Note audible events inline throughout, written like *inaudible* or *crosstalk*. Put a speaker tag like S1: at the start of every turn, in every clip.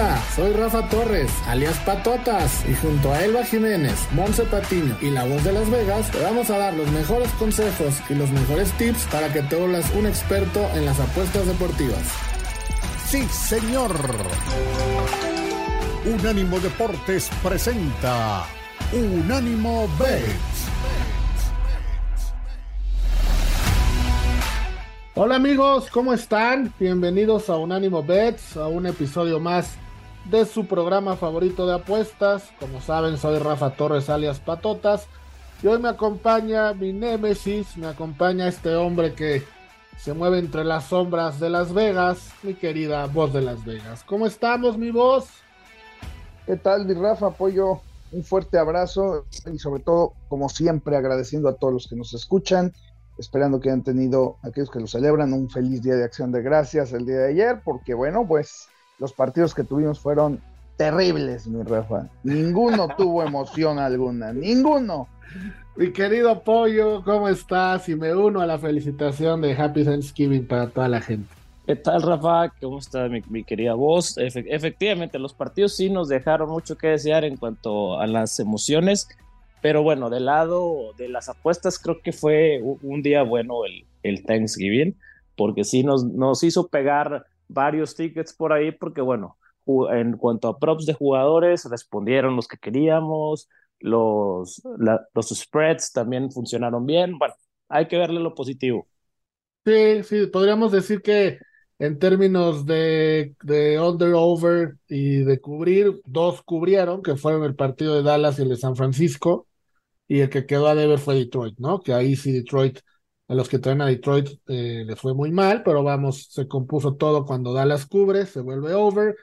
S1: Hola, soy Rafa Torres, alias Patotas, y junto a Elba Jiménez, Monse Patiño y la voz de Las Vegas, te vamos a dar los mejores consejos y los mejores tips para que te vuelvas un experto en las apuestas deportivas.
S2: Sí, señor. Unánimo Deportes presenta Unánimo Bets.
S1: Hola amigos, ¿cómo están? Bienvenidos a Unánimo Bets, a un episodio más de su programa favorito de apuestas. Como saben, soy Rafa Torres alias Patotas. Y hoy me acompaña mi némesis, me acompaña este hombre que se mueve entre las sombras de Las Vegas, mi querida voz de Las Vegas. ¿Cómo estamos, mi voz?
S3: ¿Qué tal, mi Rafa? Apoyo un fuerte abrazo y sobre todo, como siempre, agradeciendo a todos los que nos escuchan esperando que hayan tenido aquellos que lo celebran un feliz día de acción de gracias el día de ayer, porque bueno, pues los partidos que tuvimos fueron terribles, mi Rafa. Ninguno *laughs* tuvo emoción alguna, ninguno.
S1: Mi querido Pollo, ¿cómo estás? Y me uno a la felicitación de Happy Thanksgiving para toda la gente.
S4: ¿Qué tal, Rafa? ¿Cómo está mi, querida voz? efectivamente, los partidos sí nos dejaron mucho que desear en cuanto a las emociones. Pero bueno, del lado de las apuestas, creo que fue un día bueno el, el Thanksgiving, porque sí nos, nos hizo pegar varios tickets por ahí, porque bueno, en cuanto a props de jugadores, respondieron los que queríamos, los, los spreads también funcionaron bien. Bueno, hay que verle lo positivo.
S1: Sí, sí, podríamos decir que en términos de, de under-over y de cubrir, dos cubrieron, que fueron el partido de Dallas y el de San Francisco y el que quedó a deber fue Detroit, ¿no? Que ahí sí Detroit, a los que traen a Detroit eh, les fue muy mal, pero vamos, se compuso todo cuando Dallas cubre, se vuelve over,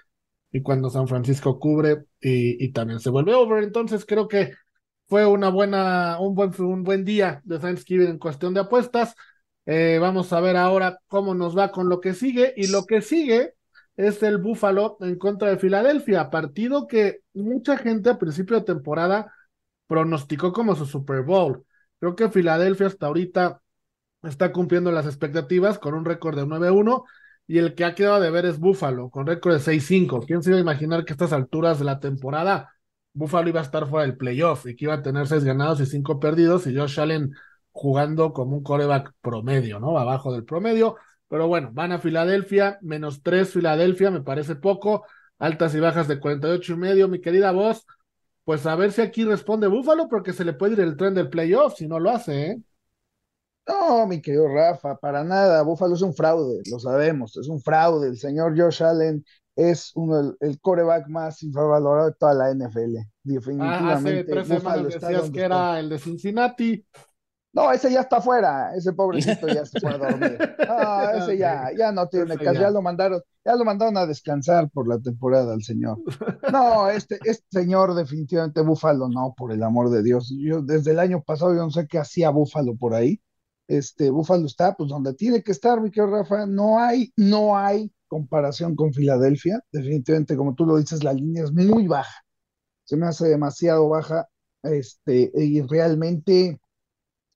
S1: y cuando San Francisco cubre y, también se vuelve over. Entonces creo que fue una buena, un buen, un buen día de Thanksgiving en cuestión de apuestas. Eh, vamos a ver ahora cómo nos va con lo que sigue. Y lo que sigue es el Buffalo en contra de Filadelfia, partido que mucha gente a principio de temporada pronosticó como su Super Bowl. Creo que Filadelfia hasta ahorita está cumpliendo las expectativas con un récord de 9-1 y el que ha quedado de ver es Buffalo con récord de 6-5. ¿Quién se iba a imaginar que a estas alturas de la temporada Buffalo iba a estar fuera del playoff y que iba a tener 6 ganados y 5 perdidos y Josh Allen jugando como un coreback promedio, ¿no? Abajo del promedio. Pero bueno, van a Filadelfia, menos 3 Filadelfia, me parece poco. Altas y bajas de 48 y medio, mi querida voz pues a ver si aquí responde Búfalo, porque se le puede ir el tren del playoff si no lo hace, ¿eh?
S3: No, mi querido Rafa, para nada. Búfalo es un fraude, lo sabemos, es un fraude. El señor Josh Allen es uno, el, coreback más infravalorado de toda la NFL. Definitivamente. Ah, hace
S1: tres semanas decías que era el de Cincinnati.
S3: No, ese ya está fuera, ese pobrecito ya se fue a *laughs* dormir. No, ese ya, ya no tiene caso, ya. lo mandaron, ya lo mandaron a descansar por la temporada al señor. No, este, este señor definitivamente Búfalo, no, por el amor de Dios. Yo desde el año pasado yo no sé qué hacía Búfalo por ahí. Este, Búfalo está pues donde tiene que estar, mi querido Rafa. No hay, no hay comparación con Filadelfia. Definitivamente, como tú lo dices, la línea es muy baja. Se me hace demasiado baja. Este, y realmente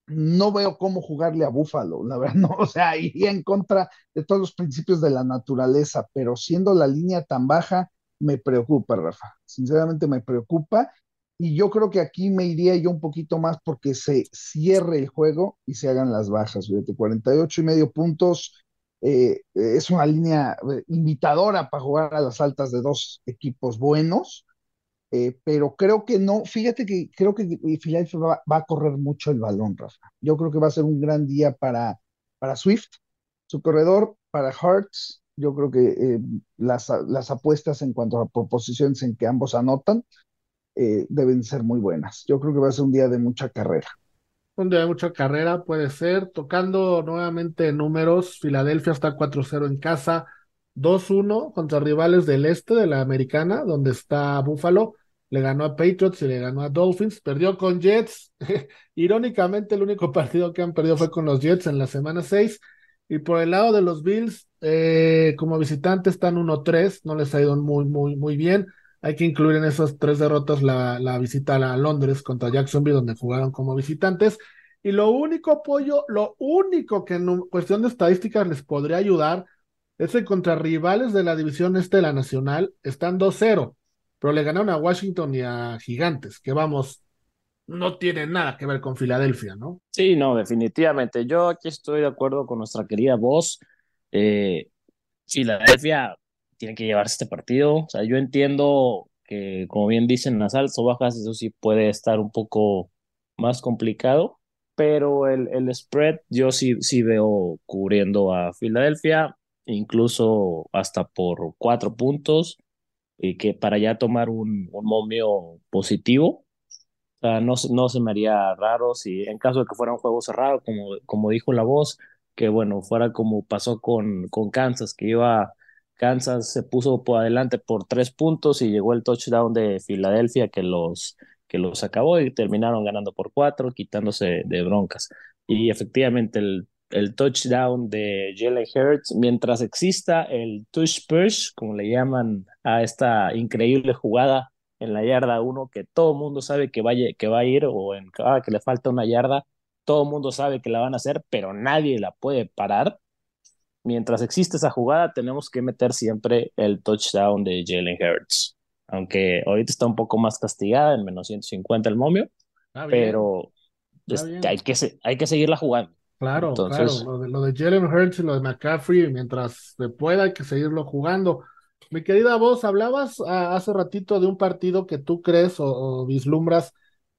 S3: no veo cómo jugarle a Búfalo, la verdad, no, o sea, iría en contra de todos los principios de la naturaleza, pero siendo la línea tan baja, me preocupa, Rafa, sinceramente me preocupa, y yo creo que aquí me iría yo un poquito más porque se cierre el juego y se hagan las bajas, fíjate, 48 y medio puntos, eh, es una línea eh, invitadora para jugar a las altas de dos equipos buenos, eh, pero creo que no, fíjate que creo que Philadelphia va, a correr mucho el balón, Rafa. Yo creo que va a ser un gran día para, para Swift, su corredor, para Hearts. Yo creo que las, las, apuestas en cuanto a proposiciones en que ambos anotan eh, deben ser muy buenas. Yo creo que va a ser un día de mucha carrera.
S1: Un día de mucha carrera puede ser. Tocando nuevamente números, Filadelfia está 4-0 en casa. 2-1 contra rivales del este de la americana, donde está Buffalo le ganó a Patriots y le ganó a Dolphins, perdió con Jets. *laughs* Irónicamente, el único partido que han perdido fue con los Jets en la semana 6. Y por el lado de los Bills, eh, como visitantes están 1-3, no les ha ido muy, muy, muy bien. Hay que incluir en esas tres derrotas la, visita a Londres contra Jacksonville, donde jugaron como visitantes. Y lo único, apoyo, lo único que en cuestión de estadísticas les podría ayudar Ese contra rivales de la división este de la Nacional están 2-0, pero le ganaron a Washington y a Gigantes, que vamos, no tiene nada que ver con Filadelfia, ¿no?
S4: Sí, no, definitivamente. Yo aquí estoy de acuerdo con nuestra querida voz. Eh, Filadelfia tiene que llevarse este partido. O sea, yo entiendo que, como bien dicen, las altas o bajas, eso sí puede estar un poco más complicado, pero el, el spread yo sí, sí veo cubriendo a Filadelfia, incluso hasta por cuatro puntos, y que para ya tomar un, un momio positivo sea, no, no se me haría raro si en caso de que fuera un juego cerrado, como, como dijo la voz, que bueno, fuera como pasó con, con Kansas, que iba, Kansas se puso por adelante por tres puntos y llegó el touchdown de Filadelfia que los, que los acabó y terminaron ganando por cuatro, quitándose de broncas. Y efectivamente el, el touchdown de Jalen Hurts, mientras exista el touch push, como le llaman a esta increíble jugada en la yarda uno que todo el mundo sabe que, que va a ir o en cada que le falta una yarda, todo el mundo sabe que la van a hacer, pero nadie la puede parar. Mientras existe esa jugada, tenemos que meter siempre el touchdown de Jalen Hurts. Aunque ahorita está un poco más castigada, en menos 150 el momio, pero hay, que, hay que seguirla jugando.
S1: Claro, Entonces, claro. Lo de, lo de Jalen Hurts y lo de McCaffrey, mientras se pueda, hay que seguirlo jugando. Mi querida voz, hablabas ah, hace ratito de un partido que tú crees o, vislumbras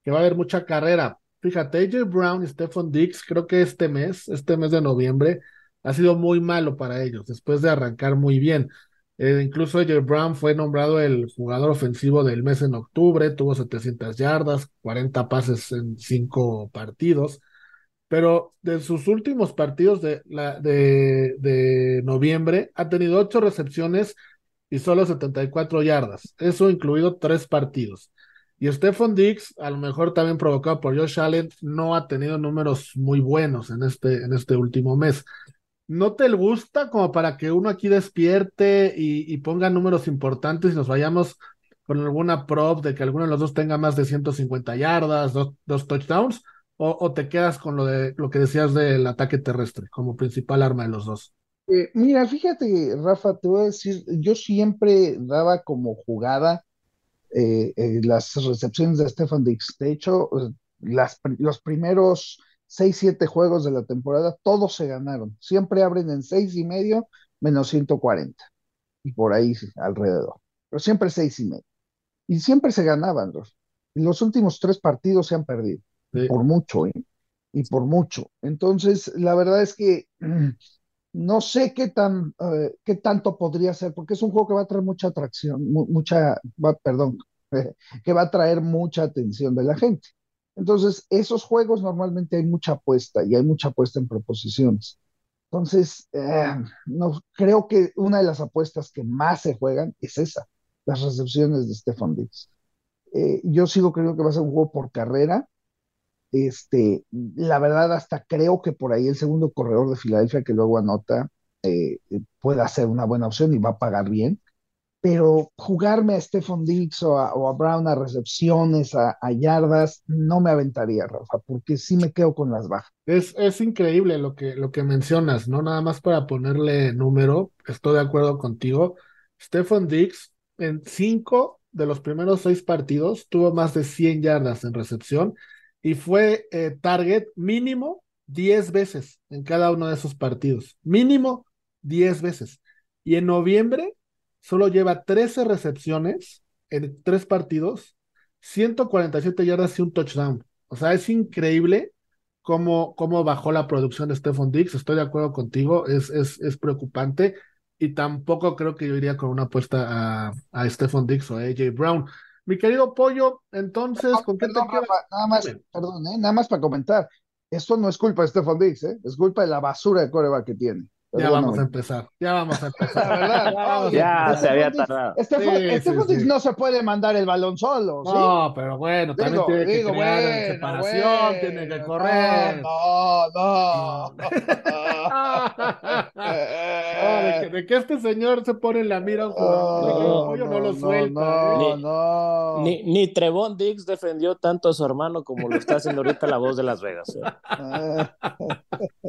S1: que va a haber mucha carrera. Fíjate, AJ Brown y Stephon Dix, creo que este mes, este mes de noviembre, ha sido muy malo para ellos, después de arrancar muy bien. Eh, incluso AJ Brown fue nombrado el jugador ofensivo del mes en octubre, tuvo 700 yardas, 40 pases en 5 partidos, pero de sus últimos partidos de, la, de, de noviembre ha tenido 8 recepciones y solo 74 yardas, eso incluido tres partidos. Y Stephon Diggs, a lo mejor también provocado por Josh Allen, no ha tenido números muy buenos en este, en este último mes. ¿No te gusta como para que uno aquí despierte y, ponga números importantes y nos vayamos con alguna prop de que alguno de los dos tenga más de 150 yardas, dos, dos touchdowns? O, o, te quedas con lo, de, lo que decías del ataque terrestre como principal arma de los dos?
S3: Eh, mira, fíjate, Rafa, te voy a decir, yo siempre daba como jugada eh, eh, las recepciones de Stefan Dix. De hecho, las, los primeros seis, siete juegos de la temporada, todos se ganaron. Siempre abren en seis y medio menos 140. Y por ahí alrededor. Pero siempre seis y medio. Y siempre se ganaban. Los, los últimos tres partidos se han perdido. Por mucho, ¿eh? Y por mucho. Entonces, la verdad es que *clears throat* no sé qué tan eh, qué tanto podría ser, porque es un juego que va a traer mucha atracción, mucha, perdón, *laughs* que va a traer mucha atención de la gente. Entonces, esos juegos normalmente hay mucha apuesta y hay mucha apuesta en proposiciones. Entonces, eh, no, creo que una de las apuestas que más se juegan es esa, las recepciones de Stefan Diggs. Eh, yo sigo creyendo que va a ser un juego por carrera, este, la verdad, hasta creo que por ahí el segundo corredor de Filadelfia que luego anota eh, puede ser una buena opción y va a pagar bien. Pero jugarme a Stephon Diggs o a, Brown a recepciones, a, yardas, no me aventaría, Rafa, porque sí me quedo con las bajas.
S1: Es, es increíble lo que, lo que mencionas, ¿no? Nada más para ponerle número, estoy de acuerdo contigo. Stephon Diggs en cinco de los primeros seis partidos tuvo más de 100 yardas en recepción y fue eh, target mínimo 10 veces en cada uno de esos partidos. Mínimo 10 veces. Y en noviembre solo lleva 13 recepciones en tres partidos, 147 yardas y un touchdown. O sea, es increíble cómo, cómo bajó la producción de Stephon Diggs. Estoy de acuerdo contigo, es, es, es preocupante. Y tampoco creo que yo iría con una apuesta a, a Stephon Diggs o a AJ Brown. Mi querido Pollo, entonces, ¿con qué te quedas?
S3: Nada más, perdón, ¿eh? nada más para comentar. Esto no es culpa de Stefan Diggs, ¿eh? es culpa de la basura de coreback que tiene.
S1: Ya vamos a empezar, ya vamos a empezar. *laughs*
S4: ya, se había tardado.
S3: Stefan, Diggs no se puede mandar el balón solo.
S1: No, pero bueno, también tiene que crear separación, tiene que correr.
S3: No, no, no. *laughs*
S1: de, que, este señor se pone en la mira un jugador, no, no, lo suelta.
S3: No, no.
S4: Ni, ni Trevon Diggs defendió tanto a su hermano como lo está haciendo ahorita la voz de Las Vegas. ¿eh?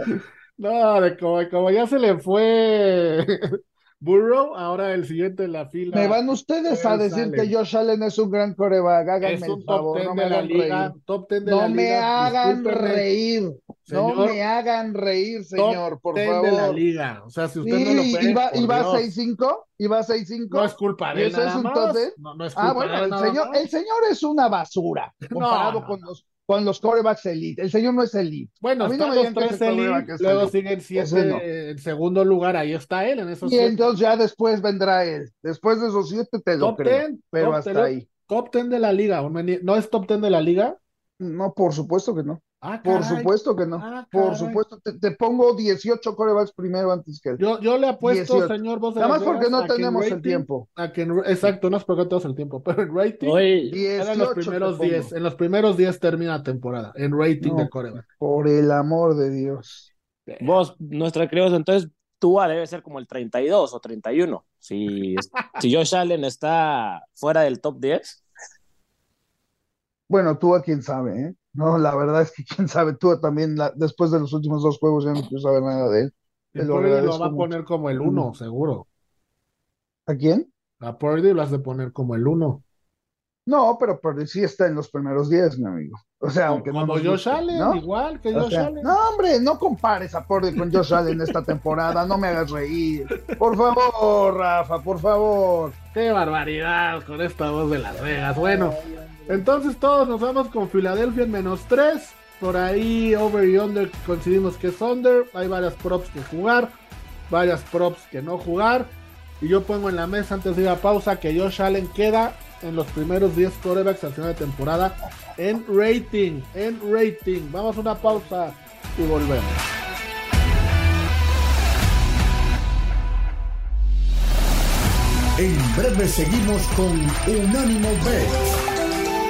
S4: *laughs*
S1: No, de como, como ya se le fue *laughs* Burrow, ahora el siguiente en la fila.
S3: Me van ustedes a decir
S1: sale.
S3: que Josh Allen es un gran coreback. Háganme
S1: Es
S3: el
S1: un top
S3: favor,
S1: 10
S3: no me
S1: de la
S3: hagan
S1: liga.
S3: reír.
S1: Top 10 de
S3: No
S1: la
S3: me
S1: liga.
S3: hagan reír. No
S1: señor,
S3: me hagan reír, señor,
S1: top
S3: por
S1: 10
S3: favor.
S1: de la liga. O sea, si usted
S3: Sí,
S1: no lo puede,
S3: iba, iba
S1: Dios.
S3: 6-5, iba 6-5.
S1: No es culpa
S3: ¿Y
S1: de él
S3: eso es
S1: nada
S3: un
S1: más.
S3: top 10?
S1: No, no es culpa
S3: Ah, bueno,
S1: de él
S3: el señor,
S1: más.
S3: el señor es una basura *laughs* comparado
S1: no,
S3: con
S1: no.
S3: los con los corebacks elite. El señor no es elite.
S1: Bueno,
S3: A mí no me digan que
S1: elite, luego
S3: elite.
S1: siguen
S3: Ese
S1: siete
S3: no.
S1: en segundo lugar, ahí está él, en esos
S3: Y
S1: siete.
S3: entonces ya después vendrá él. Después de esos siete te lo
S1: Top
S3: creo.
S1: 10,
S3: Pero hasta
S1: 10,
S3: ahí.
S1: top 10 de la liga. ¿No es top 10 de la liga?
S3: No, por supuesto que no.
S1: Ah,
S3: Por supuesto que no.
S1: Ah,
S3: Por supuesto. Te, te pongo 18 corebacks primero antes que él.
S1: Yo, yo le apuesto,
S3: 18.
S1: señor Vos de
S3: Nada más porque no tenemos el tiempo.
S1: a que en- exacto, no es porque tenemos el tiempo, pero en rating
S4: Hoy,
S1: eran los
S3: 18
S1: primeros
S3: te pongo.
S1: 10. En los primeros 10 termina la temporada, en rating
S3: No.
S1: de coreback.
S3: Por el amor de Dios.
S4: vos, nuestra querida, entonces Tua debe ser como el 32 o 31. Si, *laughs* si Josh Allen está fuera del top 10,
S3: Bueno, tú a quién sabe, ¿eh? No, la verdad es que quién sabe. Tú también, la- después de los últimos dos juegos, ya no quiero saber nada de él. Te lo
S1: Purdy va a poner como el 1, seguro.
S3: ¿A quién?
S1: A Purdy lo has de poner como el 1.
S3: No, pero, pero sí está en los primeros 10, mi amigo. O sea, aunque no
S1: Como
S3: nos
S1: Josh
S3: guste,
S1: Allen,
S3: ¿no?
S1: igual que
S3: O
S1: Josh
S3: sea,
S1: Allen.
S3: no, hombre, no compares a Purdy con Josh Allen esta temporada, no me hagas reír. Por favor, Rafa, por favor.
S1: Qué barbaridad con esta voz de Las Vegas. Bueno, entonces todos nos vamos con Filadelfia en menos 3. Por ahí, over y under, coincidimos que es under. Hay varias props que jugar, varias props que no jugar. Y yo pongo en la mesa antes de ir a pausa que Josh Allen queda en los primeros 10 quarterbacks al final de temporada en rating. En rating. Vamos a una pausa y volvemos.
S2: En breve seguimos con Unánimo Bet